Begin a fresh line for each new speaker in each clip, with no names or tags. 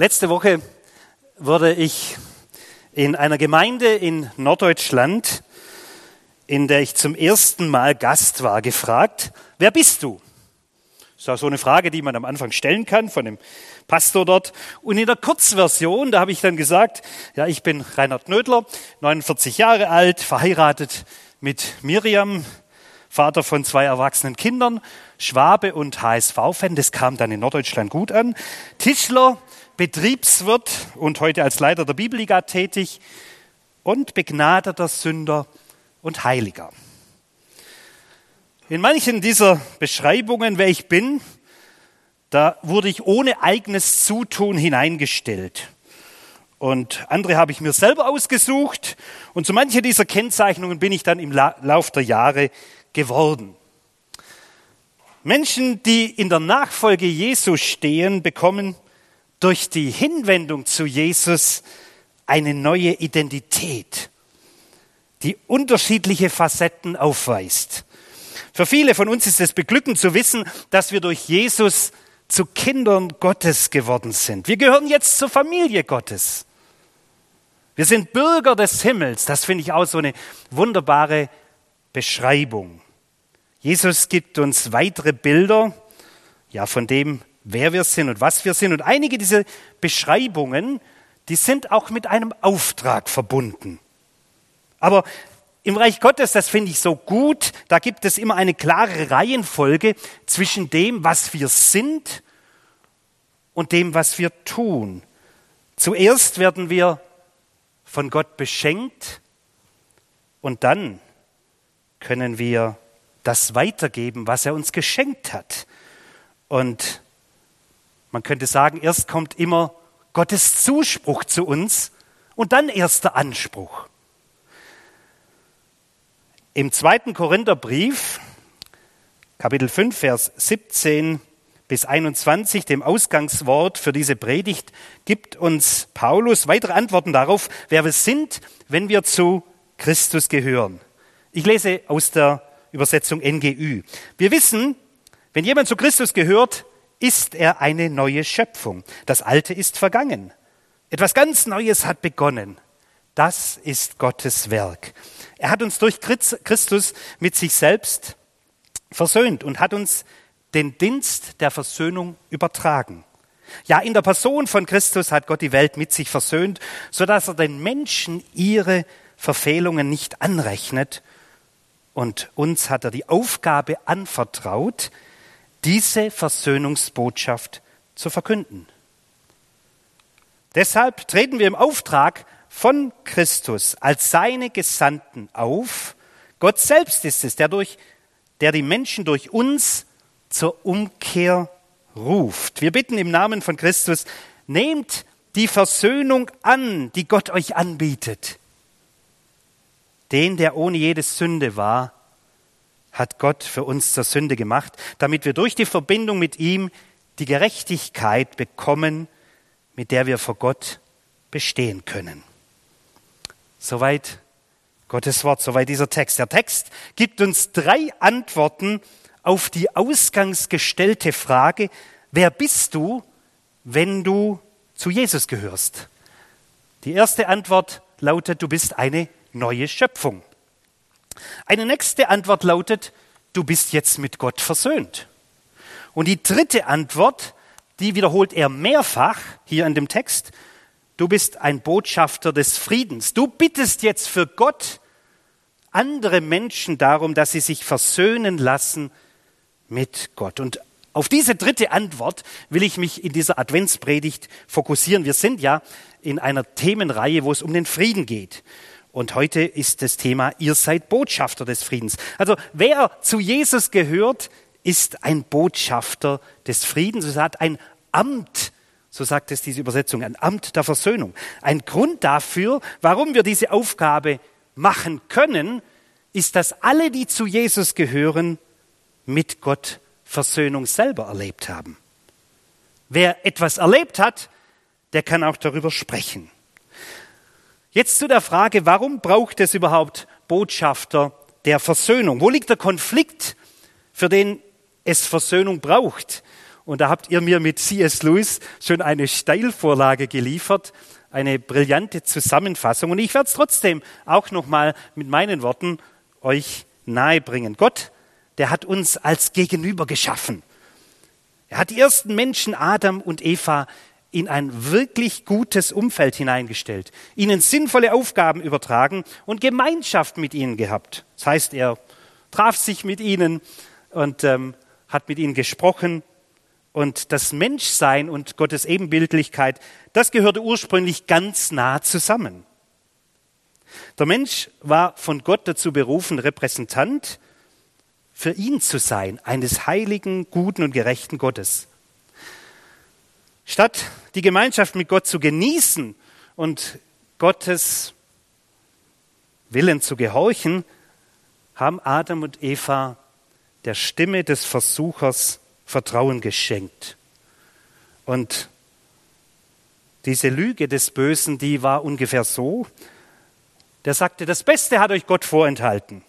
Letzte Woche wurde ich in einer Gemeinde in Norddeutschland, in der ich zum ersten Mal Gast war, gefragt, wer bist du? Das ist auch so eine Frage, die man am Anfang stellen kann von dem Pastor dort. Und in der Kurzversion, da habe ich dann gesagt, ja, ich bin Reinhard Nödler, 49 Jahre alt, verheiratet mit Miriam, Vater von zwei erwachsenen Kindern, Schwabe und HSV-Fan, das kam dann in Norddeutschland gut an, Tischler, Betriebswirt und heute als Leiter der Bibelliga tätig und begnadeter Sünder und Heiliger. In manchen dieser Beschreibungen, wer ich bin, da wurde ich ohne eigenes Zutun hineingestellt. Und andere habe ich mir selber ausgesucht. Und zu manchen dieser Kennzeichnungen bin ich dann im Lauf der Jahre geworden. Menschen, die in der Nachfolge Jesus stehen, bekommen durch die Hinwendung zu Jesus eine neue Identität, die unterschiedliche Facetten aufweist. Für viele von uns ist es beglückend zu wissen, dass wir durch Jesus zu Kindern Gottes geworden sind. Wir gehören jetzt zur Familie Gottes. Wir sind Bürger des Himmels. Das finde ich auch so eine wunderbare Beschreibung. Jesus gibt uns weitere Bilder, ja, von dem, wer wir sind und was wir sind. Und einige dieser Beschreibungen, die sind auch mit einem Auftrag verbunden. Aber im Reich Gottes, das finde ich so gut, da gibt es immer eine klare Reihenfolge zwischen dem, was wir sind und dem, was wir tun. Zuerst werden wir von Gott beschenkt und dann können wir das weitergeben, was er uns geschenkt hat. Und man könnte sagen, erst kommt immer Gottes Zuspruch zu uns und dann erst der Anspruch. Im zweiten Korintherbrief, Kapitel 5, Vers 17 bis 21, dem Ausgangswort für diese Predigt, gibt uns Paulus weitere Antworten darauf, wer wir sind, wenn wir zu Christus gehören. Ich lese aus der Übersetzung NGÜ. Wir wissen, wenn jemand zu Christus gehört, ist er eine neue Schöpfung. Das Alte ist vergangen. Etwas ganz Neues hat begonnen. Das ist Gottes Werk. Er hat uns durch Christus mit sich selbst versöhnt und hat uns den Dienst der Versöhnung übertragen. Ja, in der Person von Christus hat Gott die Welt mit sich versöhnt, so dass er den Menschen ihre Verfehlungen nicht anrechnet und uns hat er die Aufgabe anvertraut, diese Versöhnungsbotschaft zu verkünden. Deshalb treten wir im Auftrag von Christus als seine Gesandten auf. Gott selbst ist es, der, durch, der die Menschen durch uns zur Umkehr ruft. Wir bitten im Namen von Christus, nehmt die Versöhnung an, die Gott euch anbietet. Den, der ohne jede Sünde war, hat Gott für uns zur Sünde gemacht, damit wir durch die Verbindung mit ihm die Gerechtigkeit bekommen, mit der wir vor Gott bestehen können. Soweit Gottes Wort, soweit dieser Text. Der Text gibt uns drei Antworten auf die ausgangs gestellte Frage, wer bist du, wenn du zu Jesus gehörst? Die erste Antwort lautet, du bist eine neue Schöpfung. Eine nächste Antwort lautet, du bist jetzt mit Gott versöhnt. Und die dritte Antwort, die wiederholt er mehrfach hier in dem Text, du bist ein Botschafter des Friedens. Du bittest jetzt für Gott andere Menschen darum, dass sie sich versöhnen lassen mit Gott. Und auf diese dritte Antwort will ich mich in dieser Adventspredigt fokussieren. Wir sind ja in einer Themenreihe, wo es um den Frieden geht. Und heute ist das Thema, ihr seid Botschafter des Friedens. Also wer zu Jesus gehört, ist ein Botschafter des Friedens. Es hat ein Amt, so sagt es diese Übersetzung, ein Amt der Versöhnung. Ein Grund dafür, warum wir diese Aufgabe machen können, ist, dass alle, die zu Jesus gehören, mit Gott Versöhnung selber erlebt haben. Wer etwas erlebt hat, der kann auch darüber sprechen. Jetzt zu der Frage, warum braucht es überhaupt Botschafter der Versöhnung? Wo liegt der Konflikt, für den es Versöhnung braucht? Und da habt ihr mir mit C.S. Lewis schon eine Steilvorlage geliefert, eine brillante Zusammenfassung. Und ich werde es trotzdem auch nochmal mit meinen Worten euch nahebringen. Gott, der hat uns als Gegenüber geschaffen. Er hat die ersten Menschen, Adam und Eva, in ein wirklich gutes Umfeld hineingestellt, ihnen sinnvolle Aufgaben übertragen und Gemeinschaft mit ihnen gehabt. Das heißt, er traf sich mit ihnen und ähm, hat mit ihnen gesprochen. Und das Menschsein und Gottes Ebenbildlichkeit, das gehörte ursprünglich ganz nah zusammen. Der Mensch war von Gott dazu berufen, Repräsentant für ihn zu sein, eines heiligen, guten und gerechten Gottes. Statt die Gemeinschaft mit Gott zu genießen und Gottes Willen zu gehorchen, haben Adam und Eva der Stimme des Versuchers Vertrauen geschenkt. Und diese Lüge des Bösen, die war ungefähr so, der sagte, das Beste hat euch Gott vorenthalten.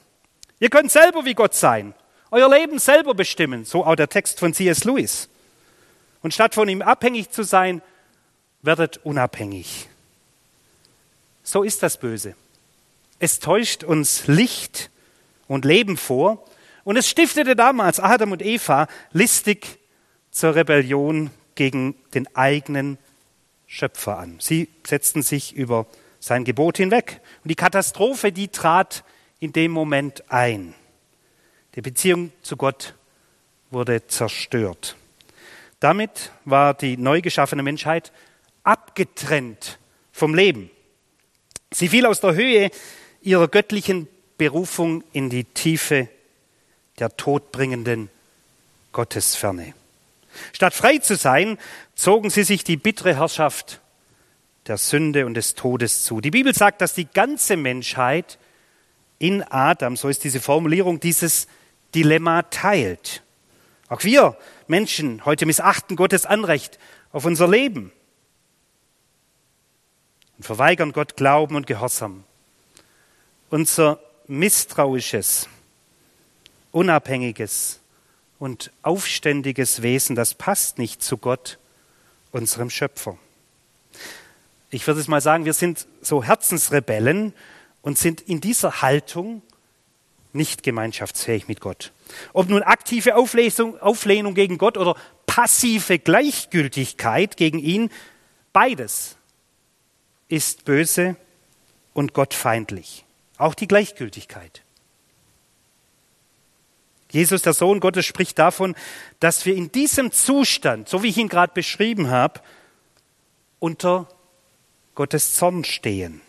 Ihr könnt selber wie Gott sein, euer Leben selber bestimmen, so auch der Text von C.S. Lewis. Und statt von ihm abhängig zu sein, werdet unabhängig. So ist das Böse. Es täuscht uns Licht und Leben vor und es stiftete damals Adam und Eva listig zur Rebellion gegen den eigenen Schöpfer an. Sie setzten sich über sein Gebot hinweg. Und die Katastrophe, die trat in dem Moment ein. Die Beziehung zu Gott wurde zerstört. Damit war die neu geschaffene Menschheit abgetrennt vom Leben. Sie fiel aus der Höhe ihrer göttlichen Berufung in die Tiefe der todbringenden Gottesferne. Statt frei zu sein, zogen sie sich die bittere Herrschaft der Sünde und des Todes zu. Die Bibel sagt, dass die ganze Menschheit in Adam, so ist diese Formulierung, dieses Dilemma teilt. Auch wir Menschen heute missachten Gottes Anrecht auf unser Leben und verweigern Gott Glauben und Gehorsam. Unser misstrauisches, unabhängiges und aufständiges Wesen, das passt nicht zu Gott, unserem Schöpfer. Ich würde es mal sagen, wir sind so Herzensrebellen und sind in dieser Haltung nicht gemeinschaftsfähig mit Gott. Ob nun aktive Auflehnung, Auflehnung gegen Gott oder passive Gleichgültigkeit gegen ihn, beides ist böse und gottfeindlich. Auch die Gleichgültigkeit. Jesus, der Sohn Gottes, spricht davon, dass wir in diesem Zustand, so wie ich ihn gerade beschrieben habe, unter Gottes Zorn stehen.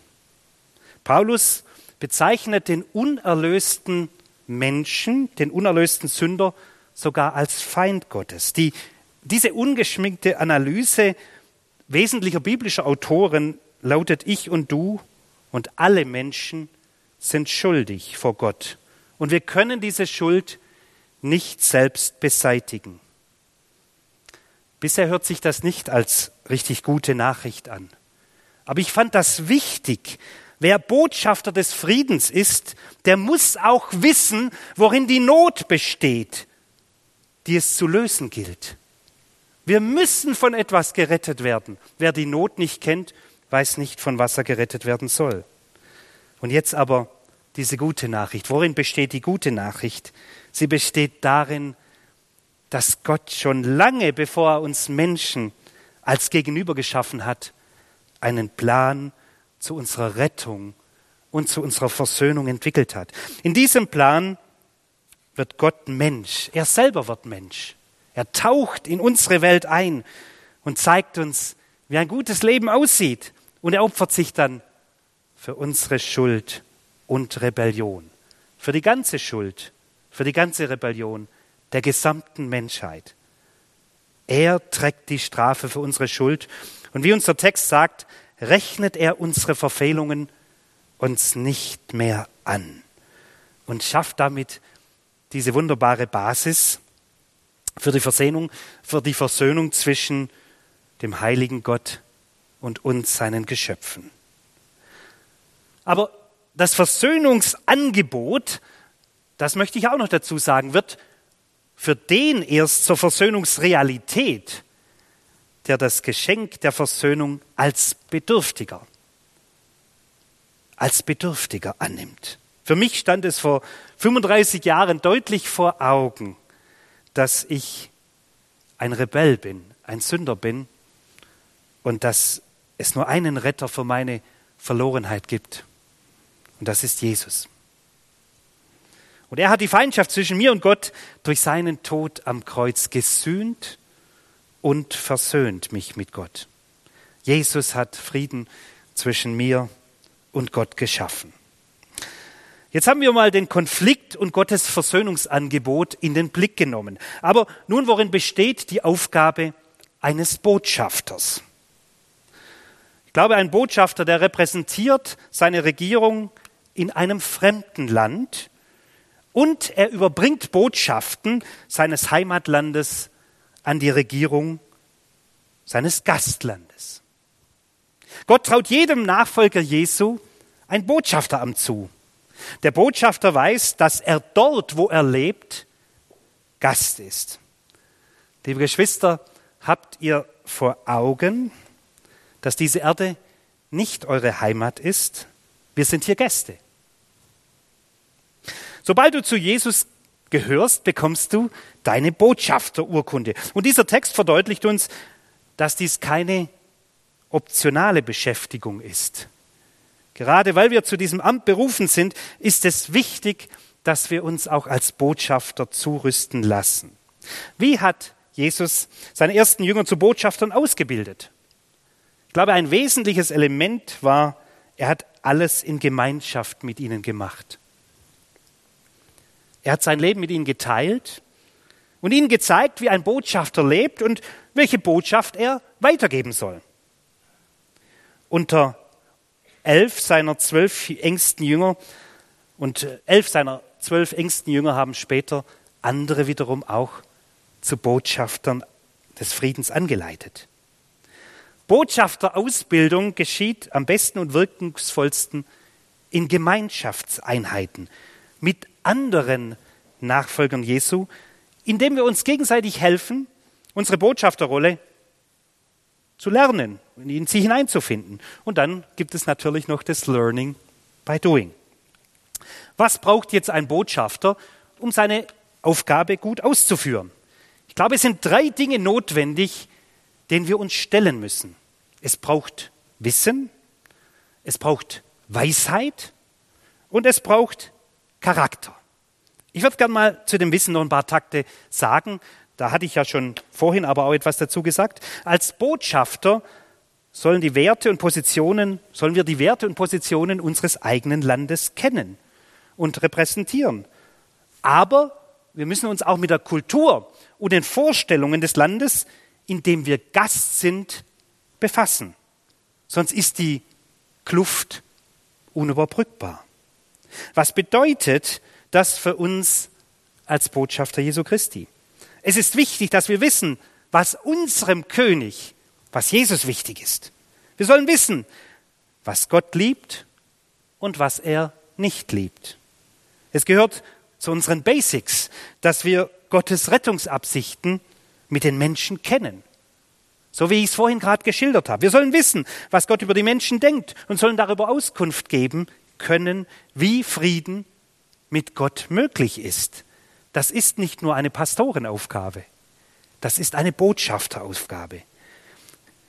Paulus bezeichnet den unerlösten Menschen, den unerlösten Sünder, sogar als Feind Gottes. Die, diese ungeschminkte Analyse wesentlicher biblischer Autoren lautet Ich und du und alle Menschen sind schuldig vor Gott. Und wir können diese Schuld nicht selbst beseitigen. Bisher hört sich das nicht als richtig gute Nachricht an. Aber ich fand das wichtig, Wer Botschafter des Friedens ist, der muss auch wissen, worin die Not besteht, die es zu lösen gilt. Wir müssen von etwas gerettet werden. Wer die Not nicht kennt, weiß nicht, von was er gerettet werden soll. Und jetzt aber diese gute Nachricht. Worin besteht die gute Nachricht? Sie besteht darin, dass Gott schon lange, bevor er uns Menschen als Gegenüber geschaffen hat, einen Plan zu unserer Rettung und zu unserer Versöhnung entwickelt hat. In diesem Plan wird Gott Mensch. Er selber wird Mensch. Er taucht in unsere Welt ein und zeigt uns, wie ein gutes Leben aussieht. Und er opfert sich dann für unsere Schuld und Rebellion. Für die ganze Schuld, für die ganze Rebellion der gesamten Menschheit. Er trägt die Strafe für unsere Schuld. Und wie unser Text sagt, rechnet er unsere Verfehlungen uns nicht mehr an und schafft damit diese wunderbare Basis für die Versöhnung, für die Versöhnung zwischen dem heiligen Gott und uns, seinen Geschöpfen. Aber das Versöhnungsangebot, das möchte ich auch noch dazu sagen, wird für den erst zur Versöhnungsrealität, der das Geschenk der Versöhnung als Bedürftiger, als Bedürftiger annimmt. Für mich stand es vor 35 Jahren deutlich vor Augen, dass ich ein Rebell bin, ein Sünder bin und dass es nur einen Retter für meine Verlorenheit gibt. Und das ist Jesus. Und er hat die Feindschaft zwischen mir und Gott durch seinen Tod am Kreuz gesühnt und versöhnt mich mit Gott. Jesus hat Frieden zwischen mir und Gott geschaffen. Jetzt haben wir mal den Konflikt und Gottes Versöhnungsangebot in den Blick genommen. Aber nun, worin besteht die Aufgabe eines Botschafters? Ich glaube, ein Botschafter, der repräsentiert seine Regierung in einem fremden Land und er überbringt Botschaften seines Heimatlandes an die Regierung seines Gastlandes. Gott traut jedem Nachfolger Jesu ein Botschafteramt zu. Der Botschafter weiß, dass er dort, wo er lebt, Gast ist. Liebe Geschwister, habt ihr vor Augen, dass diese Erde nicht eure Heimat ist. Wir sind hier Gäste. Sobald du zu Jesus gehörst, bekommst du deine Botschafterurkunde. Und dieser Text verdeutlicht uns, dass dies keine optionale Beschäftigung ist. Gerade weil wir zu diesem Amt berufen sind, ist es wichtig, dass wir uns auch als Botschafter zurüsten lassen. Wie hat Jesus seine ersten Jünger zu Botschaftern ausgebildet? Ich glaube, ein wesentliches Element war, er hat alles in Gemeinschaft mit ihnen gemacht. Er hat sein Leben mit ihnen geteilt und ihnen gezeigt, wie ein Botschafter lebt und welche Botschaft er weitergeben soll. Unter elf seiner zwölf engsten Jünger und elf seiner zwölf engsten Jünger haben später andere wiederum auch zu Botschaftern des Friedens angeleitet. Botschafterausbildung geschieht am besten und wirkungsvollsten in Gemeinschaftseinheiten mit anderen Nachfolgern Jesu, indem wir uns gegenseitig helfen, unsere Botschafterrolle zu lernen, in sie hineinzufinden. Und dann gibt es natürlich noch das Learning by Doing. Was braucht jetzt ein Botschafter, um seine Aufgabe gut auszuführen? Ich glaube, es sind drei Dinge notwendig, denen wir uns stellen müssen. Es braucht Wissen, es braucht Weisheit und es braucht Charakter. Ich würde gerne mal zu dem Wissen noch ein paar Takte sagen. Da hatte ich ja schon vorhin aber auch etwas dazu gesagt. Als Botschafter sollen die Werte und Positionen, sollen wir die Werte und Positionen unseres eigenen Landes kennen und repräsentieren. Aber wir müssen uns auch mit der Kultur und den Vorstellungen des Landes, in dem wir Gast sind, befassen. Sonst ist die Kluft unüberbrückbar. Was bedeutet das für uns als Botschafter Jesu Christi? Es ist wichtig, dass wir wissen, was unserem König, was Jesus wichtig ist. Wir sollen wissen, was Gott liebt und was er nicht liebt. Es gehört zu unseren Basics, dass wir Gottes Rettungsabsichten mit den Menschen kennen. So wie ich es vorhin gerade geschildert habe. Wir sollen wissen, was Gott über die Menschen denkt und sollen darüber Auskunft geben können, wie Frieden mit Gott möglich ist. Das ist nicht nur eine Pastorenaufgabe, das ist eine Botschafteraufgabe.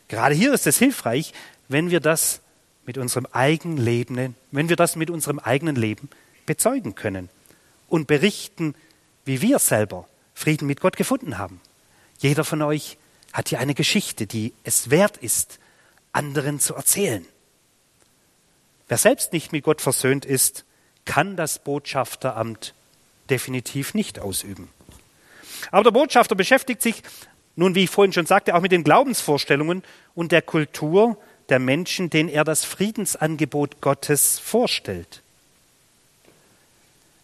Gerade hier ist es hilfreich, wenn wir das mit unserem eigenen Leben, wenn wir das mit unserem eigenen Leben bezeugen können und berichten, wie wir selber Frieden mit Gott gefunden haben. Jeder von euch hat hier eine Geschichte, die es wert ist, anderen zu erzählen. Wer selbst nicht mit Gott versöhnt ist, kann das Botschafteramt definitiv nicht ausüben. Aber der Botschafter beschäftigt sich nun, wie ich vorhin schon sagte, auch mit den Glaubensvorstellungen und der Kultur der Menschen, denen er das Friedensangebot Gottes vorstellt.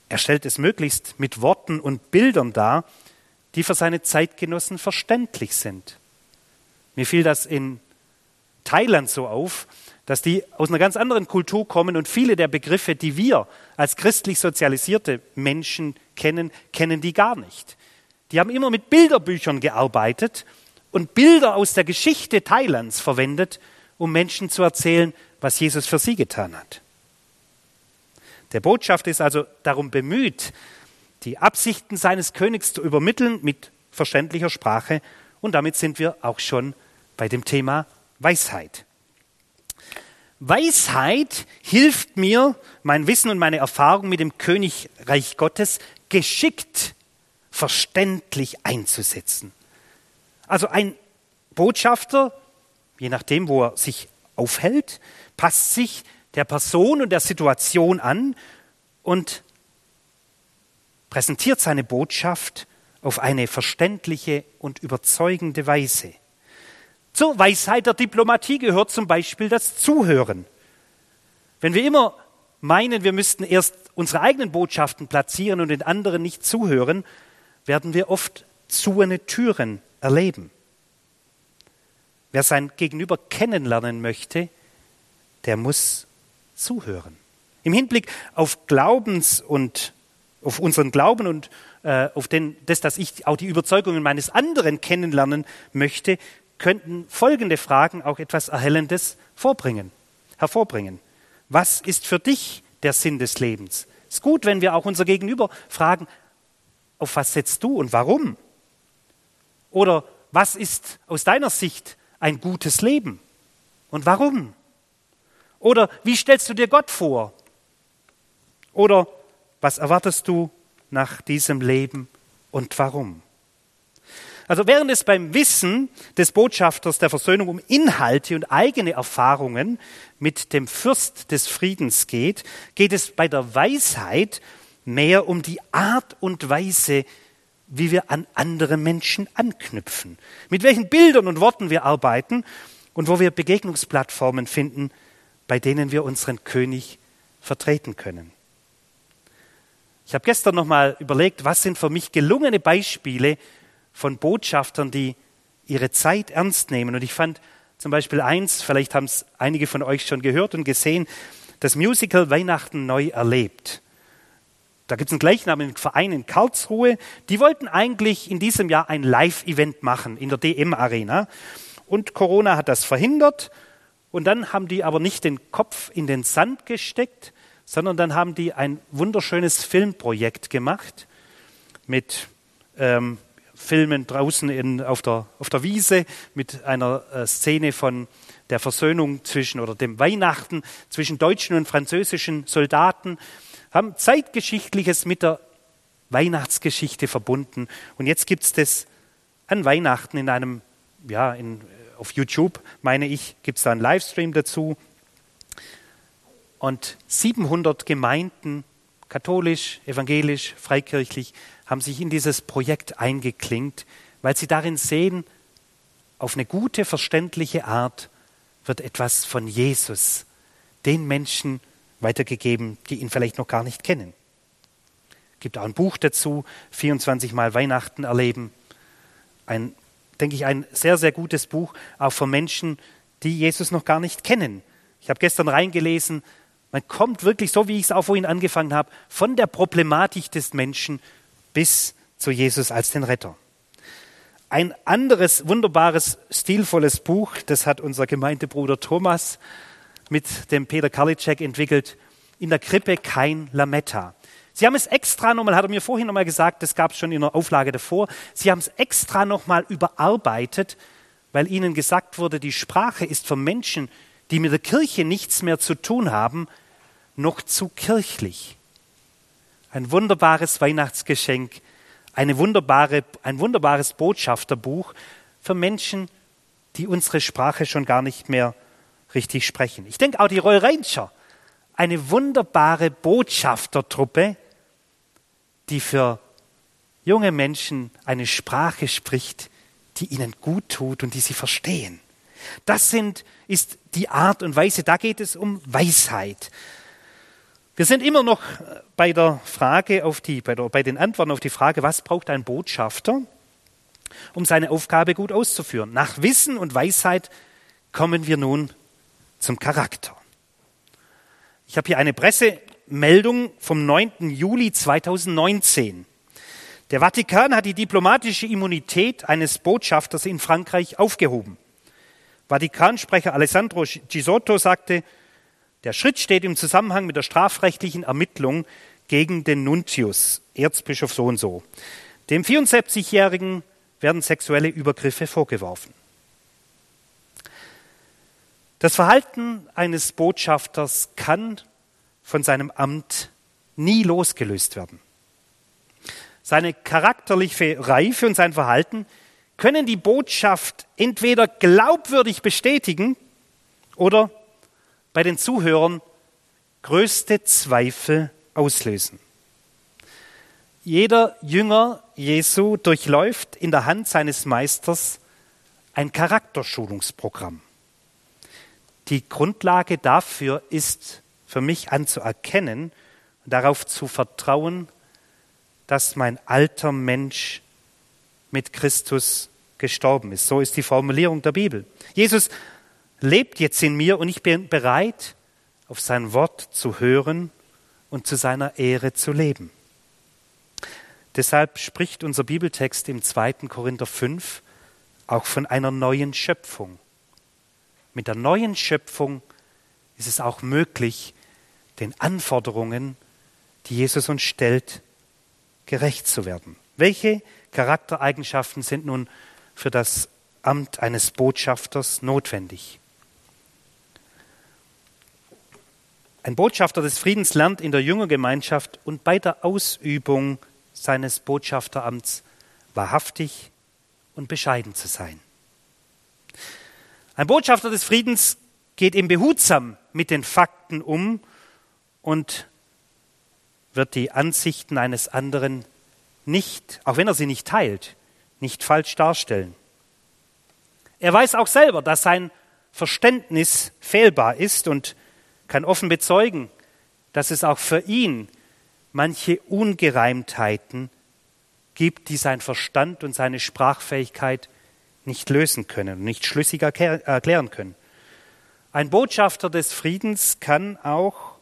Er stellt es möglichst mit Worten und Bildern dar, die für seine Zeitgenossen verständlich sind. Mir fiel das in Thailand so auf, dass die aus einer ganz anderen Kultur kommen und viele der Begriffe, die wir als christlich sozialisierte Menschen kennen, kennen die gar nicht. Die haben immer mit Bilderbüchern gearbeitet und Bilder aus der Geschichte Thailands verwendet, um Menschen zu erzählen, was Jesus für sie getan hat. Der Botschafter ist also darum bemüht, die Absichten seines Königs zu übermitteln mit verständlicher Sprache. Und damit sind wir auch schon bei dem Thema Weisheit. Weisheit hilft mir, mein Wissen und meine Erfahrung mit dem Königreich Gottes geschickt, verständlich einzusetzen. Also ein Botschafter, je nachdem, wo er sich aufhält, passt sich der Person und der Situation an und präsentiert seine Botschaft auf eine verständliche und überzeugende Weise. Zur Weisheit der Diplomatie gehört zum Beispiel das Zuhören. Wenn wir immer meinen, wir müssten erst unsere eigenen Botschaften platzieren und den anderen nicht zuhören, werden wir oft zuene Türen erleben. Wer sein Gegenüber kennenlernen möchte, der muss zuhören. Im Hinblick auf Glaubens- und auf unseren Glauben und äh, auf den, das, dass ich auch die Überzeugungen meines anderen kennenlernen möchte, könnten folgende Fragen auch etwas Erhellendes vorbringen, hervorbringen. Was ist für dich der Sinn des Lebens? Es ist gut, wenn wir auch unser Gegenüber fragen, auf was setzt du und warum? Oder was ist aus deiner Sicht ein gutes Leben und warum? Oder wie stellst du dir Gott vor? Oder was erwartest du nach diesem Leben und warum? Also während es beim Wissen des Botschafters der Versöhnung um Inhalte und eigene Erfahrungen mit dem Fürst des Friedens geht, geht es bei der Weisheit mehr um die Art und Weise, wie wir an andere Menschen anknüpfen, mit welchen Bildern und Worten wir arbeiten und wo wir Begegnungsplattformen finden, bei denen wir unseren König vertreten können. Ich habe gestern noch mal überlegt, was sind für mich gelungene Beispiele von Botschaftern, die ihre Zeit ernst nehmen. Und ich fand zum Beispiel eins, vielleicht haben es einige von euch schon gehört und gesehen, das Musical Weihnachten neu erlebt. Da gibt es einen gleichnamigen Verein in Karlsruhe. Die wollten eigentlich in diesem Jahr ein Live-Event machen in der DM-Arena. Und Corona hat das verhindert. Und dann haben die aber nicht den Kopf in den Sand gesteckt, sondern dann haben die ein wunderschönes Filmprojekt gemacht mit ähm, Filmen draußen in, auf, der, auf der Wiese, mit einer äh, Szene von der Versöhnung zwischen oder dem Weihnachten zwischen deutschen und französischen Soldaten, haben Zeitgeschichtliches mit der Weihnachtsgeschichte verbunden. Und jetzt gibt es das an Weihnachten in einem, ja, in, auf YouTube, meine ich, gibt es da einen Livestream dazu. Und 700 Gemeinden, katholisch, evangelisch, freikirchlich, haben sich in dieses Projekt eingeklinkt, weil sie darin sehen, auf eine gute, verständliche Art wird etwas von Jesus den Menschen weitergegeben, die ihn vielleicht noch gar nicht kennen. Es gibt auch ein Buch dazu, 24 Mal Weihnachten erleben. Ein, denke ich, ein sehr, sehr gutes Buch, auch für Menschen, die Jesus noch gar nicht kennen. Ich habe gestern reingelesen, man kommt wirklich, so wie ich es auch vorhin angefangen habe, von der Problematik des Menschen bis zu Jesus als den Retter. Ein anderes wunderbares, stilvolles Buch, das hat unser Gemeindebruder Thomas mit dem Peter Karliczek entwickelt, in der Krippe kein Lametta. Sie haben es extra nochmal, hat er mir vorhin nochmal gesagt, das gab es schon in der Auflage davor, Sie haben es extra nochmal überarbeitet, weil Ihnen gesagt wurde, die Sprache ist für Menschen, die mit der Kirche nichts mehr zu tun haben, noch zu kirchlich. Ein wunderbares Weihnachtsgeschenk, eine wunderbare, ein wunderbares Botschafterbuch für Menschen, die unsere Sprache schon gar nicht mehr richtig sprechen. Ich denke auch die Royal Ranger, eine wunderbare Botschaftertruppe, die für junge Menschen eine Sprache spricht, die ihnen gut tut und die sie verstehen. Das sind, ist die Art und Weise, da geht es um Weisheit. Wir sind immer noch bei der Frage auf die, bei, der, bei den Antworten auf die Frage, was braucht ein Botschafter, um seine Aufgabe gut auszuführen. Nach Wissen und Weisheit kommen wir nun zum Charakter. Ich habe hier eine Pressemeldung vom 9. Juli 2019. Der Vatikan hat die diplomatische Immunität eines Botschafters in Frankreich aufgehoben. Vatikansprecher Alessandro Gisotto sagte, der Schritt steht im Zusammenhang mit der strafrechtlichen Ermittlung gegen den Nuntius, Erzbischof so und so. Dem 74-Jährigen werden sexuelle Übergriffe vorgeworfen. Das Verhalten eines Botschafters kann von seinem Amt nie losgelöst werden. Seine charakterliche Reife und sein Verhalten können die Botschaft entweder glaubwürdig bestätigen oder bei den Zuhörern größte Zweifel auslösen. Jeder Jünger Jesu durchläuft in der Hand seines Meisters ein Charakterschulungsprogramm. Die Grundlage dafür ist für mich anzuerkennen und darauf zu vertrauen, dass mein alter Mensch mit Christus gestorben ist. So ist die Formulierung der Bibel. Jesus lebt jetzt in mir und ich bin bereit, auf sein Wort zu hören und zu seiner Ehre zu leben. Deshalb spricht unser Bibeltext im 2. Korinther 5 auch von einer neuen Schöpfung. Mit der neuen Schöpfung ist es auch möglich, den Anforderungen, die Jesus uns stellt, gerecht zu werden. Welche Charaktereigenschaften sind nun für das Amt eines Botschafters notwendig? Ein Botschafter des Friedens lernt in der Jüngergemeinschaft und bei der Ausübung seines Botschafteramts wahrhaftig und bescheiden zu sein. Ein Botschafter des Friedens geht eben behutsam mit den Fakten um und wird die Ansichten eines anderen nicht, auch wenn er sie nicht teilt, nicht falsch darstellen. Er weiß auch selber, dass sein Verständnis fehlbar ist und kann offen bezeugen, dass es auch für ihn manche Ungereimtheiten gibt, die sein Verstand und seine Sprachfähigkeit nicht lösen können, nicht schlüssig erklären können. Ein Botschafter des Friedens kann auch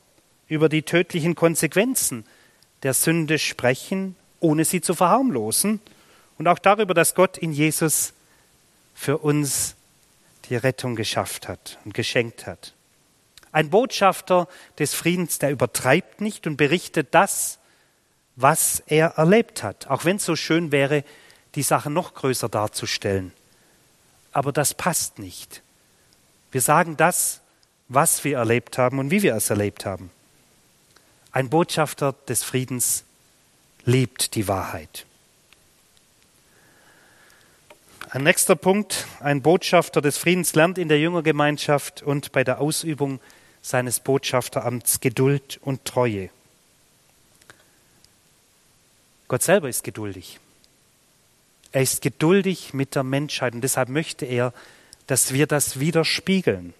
über die tödlichen Konsequenzen der Sünde sprechen, ohne sie zu verharmlosen, und auch darüber, dass Gott in Jesus für uns die Rettung geschafft hat und geschenkt hat. Ein Botschafter des Friedens, der übertreibt nicht und berichtet das, was er erlebt hat, auch wenn es so schön wäre, die Sache noch größer darzustellen. Aber das passt nicht. Wir sagen das, was wir erlebt haben und wie wir es erlebt haben. Ein Botschafter des Friedens liebt die Wahrheit. Ein nächster Punkt, ein Botschafter des Friedens lernt in der Jüngergemeinschaft und bei der Ausübung seines Botschafteramts Geduld und Treue. Gott selber ist geduldig. Er ist geduldig mit der Menschheit und deshalb möchte er, dass wir das widerspiegeln.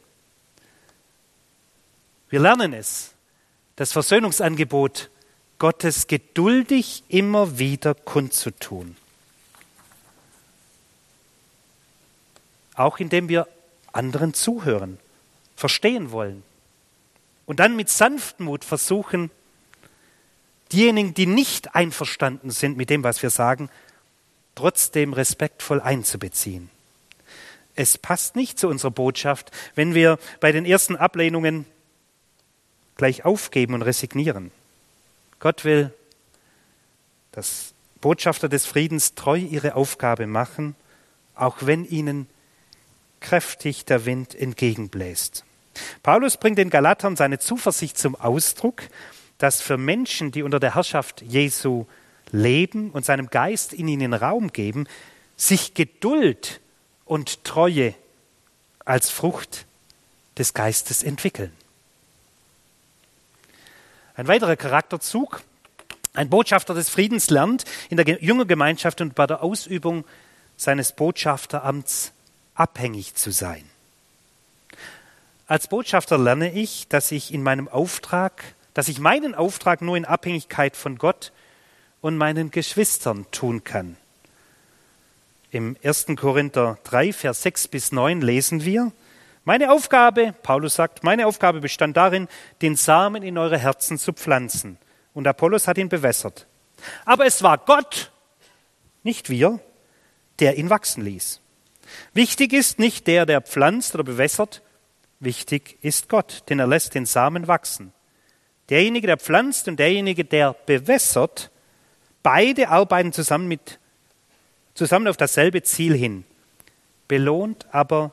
Wir lernen es, das Versöhnungsangebot Gottes geduldig immer wieder kundzutun. Auch indem wir anderen zuhören, verstehen wollen und dann mit Sanftmut versuchen, diejenigen, die nicht einverstanden sind mit dem, was wir sagen, trotzdem respektvoll einzubeziehen. Es passt nicht zu unserer Botschaft, wenn wir bei den ersten Ablehnungen gleich aufgeben und resignieren. Gott will, dass Botschafter des Friedens treu ihre Aufgabe machen, auch wenn ihnen kräftig der Wind entgegenbläst. Paulus bringt den Galatern seine Zuversicht zum Ausdruck, dass für Menschen, die unter der Herrschaft Jesu leben und seinem Geist in ihnen Raum geben, sich Geduld und Treue als Frucht des Geistes entwickeln. Ein weiterer Charakterzug, ein Botschafter des Friedens lernt in der Jüngergemeinschaft und bei der Ausübung seines Botschafteramts abhängig zu sein. Als Botschafter lerne ich, dass ich in meinem Auftrag, dass ich meinen Auftrag nur in Abhängigkeit von Gott und meinen Geschwistern tun kann. Im 1. Korinther 3, Vers 6 bis 9 lesen wir, meine Aufgabe, Paulus sagt, meine Aufgabe bestand darin, den Samen in eure Herzen zu pflanzen. Und Apollos hat ihn bewässert. Aber es war Gott, nicht wir, der ihn wachsen ließ. Wichtig ist nicht der, der pflanzt oder bewässert, wichtig ist Gott, denn er lässt den Samen wachsen. Derjenige, der pflanzt und derjenige, der bewässert, beide arbeiten zusammen, mit, zusammen auf dasselbe Ziel hin. Belohnt aber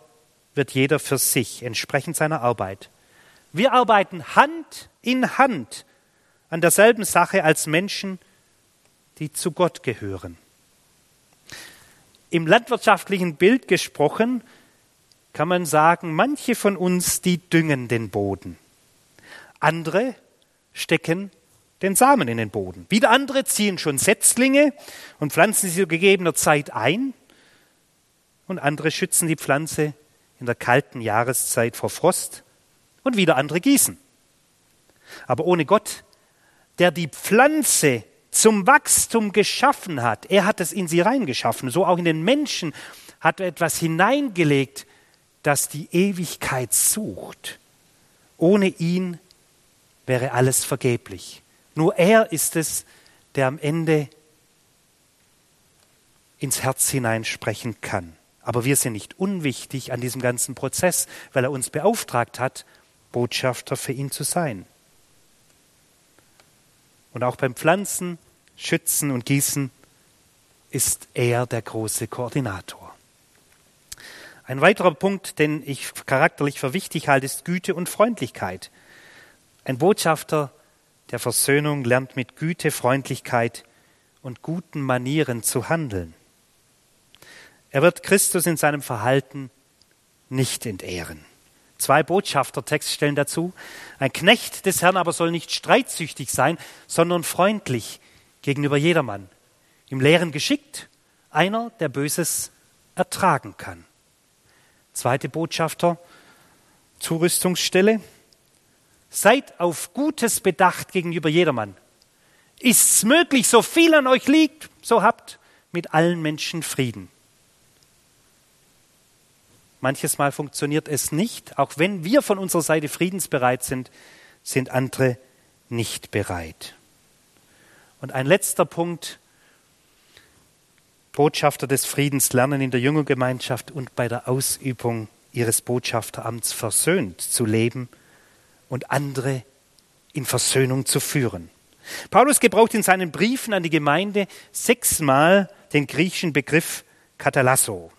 wird jeder für sich, entsprechend seiner Arbeit. Wir arbeiten Hand in Hand an derselben Sache als Menschen, die zu Gott gehören. Im landwirtschaftlichen Bild gesprochen kann man sagen, manche von uns, die düngen den Boden. Andere stecken den Samen in den Boden. Wieder andere ziehen schon Setzlinge und pflanzen sie zu gegebener Zeit ein. Und andere schützen die Pflanze in der kalten Jahreszeit vor Frost. Und wieder andere gießen. Aber ohne Gott, der die Pflanze zum Wachstum geschaffen hat. Er hat es in sie reingeschaffen. So auch in den Menschen hat er etwas hineingelegt, das die Ewigkeit sucht. Ohne ihn wäre alles vergeblich. Nur er ist es, der am Ende ins Herz hineinsprechen kann. Aber wir sind nicht unwichtig an diesem ganzen Prozess, weil er uns beauftragt hat, Botschafter für ihn zu sein. Und auch beim Pflanzen, Schützen und Gießen ist er der große Koordinator. Ein weiterer Punkt, den ich charakterlich für wichtig halte, ist Güte und Freundlichkeit. Ein Botschafter der Versöhnung lernt mit Güte, Freundlichkeit und guten Manieren zu handeln. Er wird Christus in seinem Verhalten nicht entehren. Zwei Botschaftertextstellen dazu. Ein Knecht des Herrn aber soll nicht streitsüchtig sein, sondern freundlich gegenüber jedermann. Im Lehren geschickt, einer, der Böses ertragen kann. Zweite Botschafter, Zurüstungsstelle. Seid auf Gutes bedacht gegenüber jedermann. Ist's möglich, so viel an euch liegt, so habt mit allen Menschen Frieden. Manches Mal funktioniert es nicht. Auch wenn wir von unserer Seite friedensbereit sind, sind andere nicht bereit. Und ein letzter Punkt. Botschafter des Friedens lernen in der Jüngergemeinschaft und bei der Ausübung ihres Botschafteramts versöhnt zu leben und andere in Versöhnung zu führen. Paulus gebraucht in seinen Briefen an die Gemeinde sechsmal den griechischen Begriff Katalasso.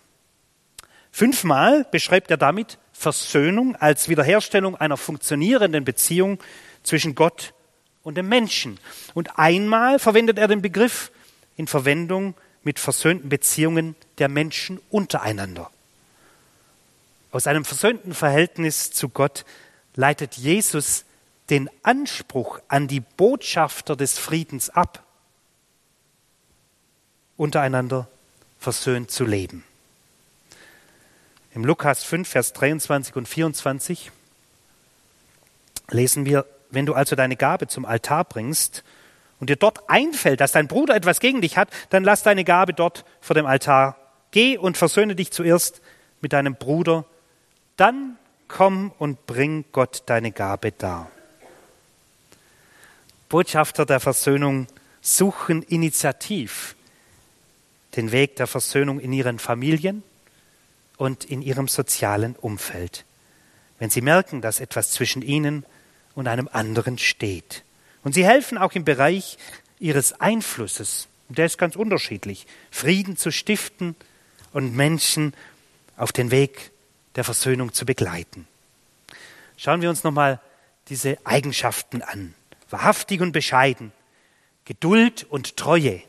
Fünfmal beschreibt er damit Versöhnung als Wiederherstellung einer funktionierenden Beziehung zwischen Gott und dem Menschen. Und einmal verwendet er den Begriff in Verwendung mit versöhnten Beziehungen der Menschen untereinander. Aus einem versöhnten Verhältnis zu Gott leitet Jesus den Anspruch an die Botschafter des Friedens ab, untereinander versöhnt zu leben. Im Lukas 5, Vers 23 und 24 lesen wir, wenn du also deine Gabe zum Altar bringst und dir dort einfällt, dass dein Bruder etwas gegen dich hat, dann lass deine Gabe dort vor dem Altar. Geh und versöhne dich zuerst mit deinem Bruder, dann komm und bring Gott deine Gabe dar. Botschafter der Versöhnung suchen initiativ den Weg der Versöhnung in ihren Familien, und in ihrem sozialen Umfeld, wenn sie merken, dass etwas zwischen ihnen und einem anderen steht. Und sie helfen auch im Bereich ihres Einflusses, der ist ganz unterschiedlich, Frieden zu stiften und Menschen auf den Weg der Versöhnung zu begleiten. Schauen wir uns nochmal diese Eigenschaften an. Wahrhaftig und bescheiden, Geduld und Treue,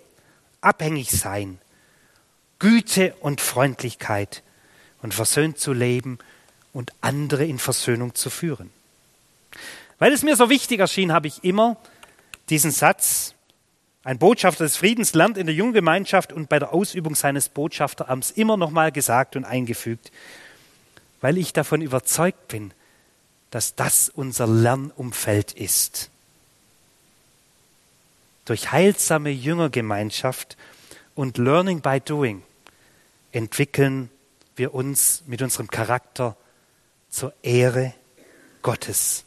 abhängig sein, Güte und Freundlichkeit, und versöhnt zu leben und andere in Versöhnung zu führen. Weil es mir so wichtig erschien, habe ich immer diesen Satz, ein Botschafter des Friedens lernt in der Junggemeinschaft und bei der Ausübung seines Botschafteramts immer noch mal gesagt und eingefügt, weil ich davon überzeugt bin, dass das unser Lernumfeld ist. Durch heilsame Jüngergemeinschaft und Learning by Doing entwickeln wir uns mit unserem Charakter zur Ehre Gottes.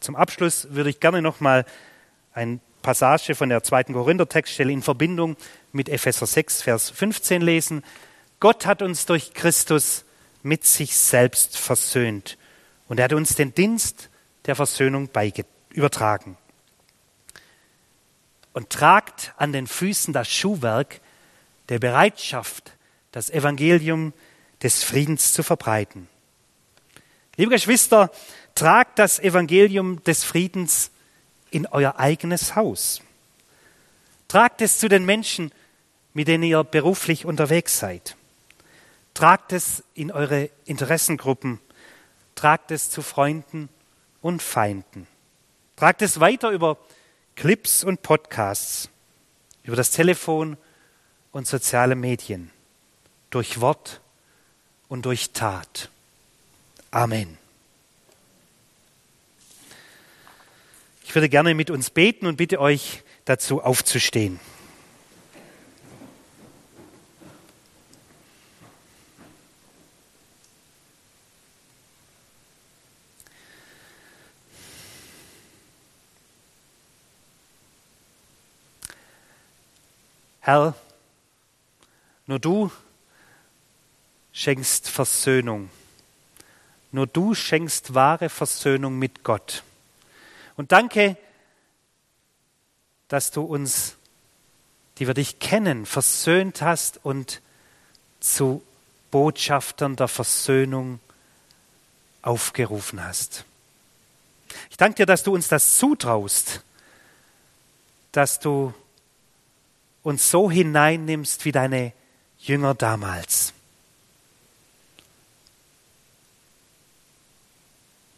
Zum Abschluss würde ich gerne noch mal ein Passage von der zweiten Korinther-Textstelle in Verbindung mit Epheser 6, Vers 15 lesen. Gott hat uns durch Christus mit sich selbst versöhnt und er hat uns den Dienst der Versöhnung übertragen. Und tragt an den Füßen das Schuhwerk der Bereitschaft, das Evangelium des Friedens zu verbreiten. Liebe Geschwister, tragt das Evangelium des Friedens in euer eigenes Haus. Tragt es zu den Menschen, mit denen ihr beruflich unterwegs seid. Tragt es in eure Interessengruppen. Tragt es zu Freunden und Feinden. Tragt es weiter über Clips und Podcasts, über das Telefon und soziale Medien, durch Wort und durch Tat. Amen. Ich würde gerne mit uns beten und bitte euch dazu aufzustehen. Herr, nur du schenkst Versöhnung. Nur du schenkst wahre Versöhnung mit Gott. Und danke, dass du uns, die wir dich kennen, versöhnt hast und zu Botschaftern der Versöhnung aufgerufen hast. Ich danke dir, dass du uns das zutraust, dass du uns so hineinnimmst wie deine Jünger damals.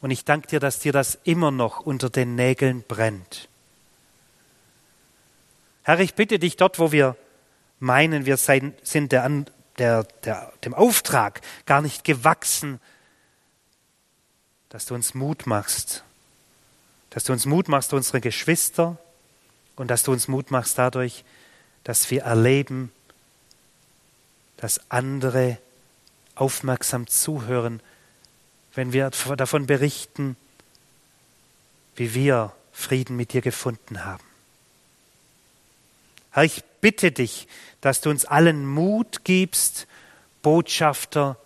Und ich danke dir, dass dir das immer noch unter den Nägeln brennt. Herr, ich bitte dich dort, wo wir meinen, wir sind der, der, der, dem Auftrag gar nicht gewachsen, dass du uns Mut machst, dass du uns Mut machst, unsere Geschwister, und dass du uns Mut machst dadurch, dass wir erleben, dass andere aufmerksam zuhören, wenn wir davon berichten, wie wir Frieden mit dir gefunden haben. Herr, ich bitte dich, dass du uns allen Mut gibst, Botschafter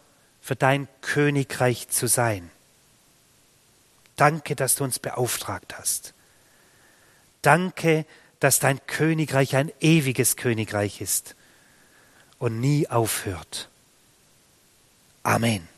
für dein Königreich zu sein. Danke, dass du uns beauftragt hast. Danke, dass dein Königreich ein ewiges Königreich ist und nie aufhört. Amen.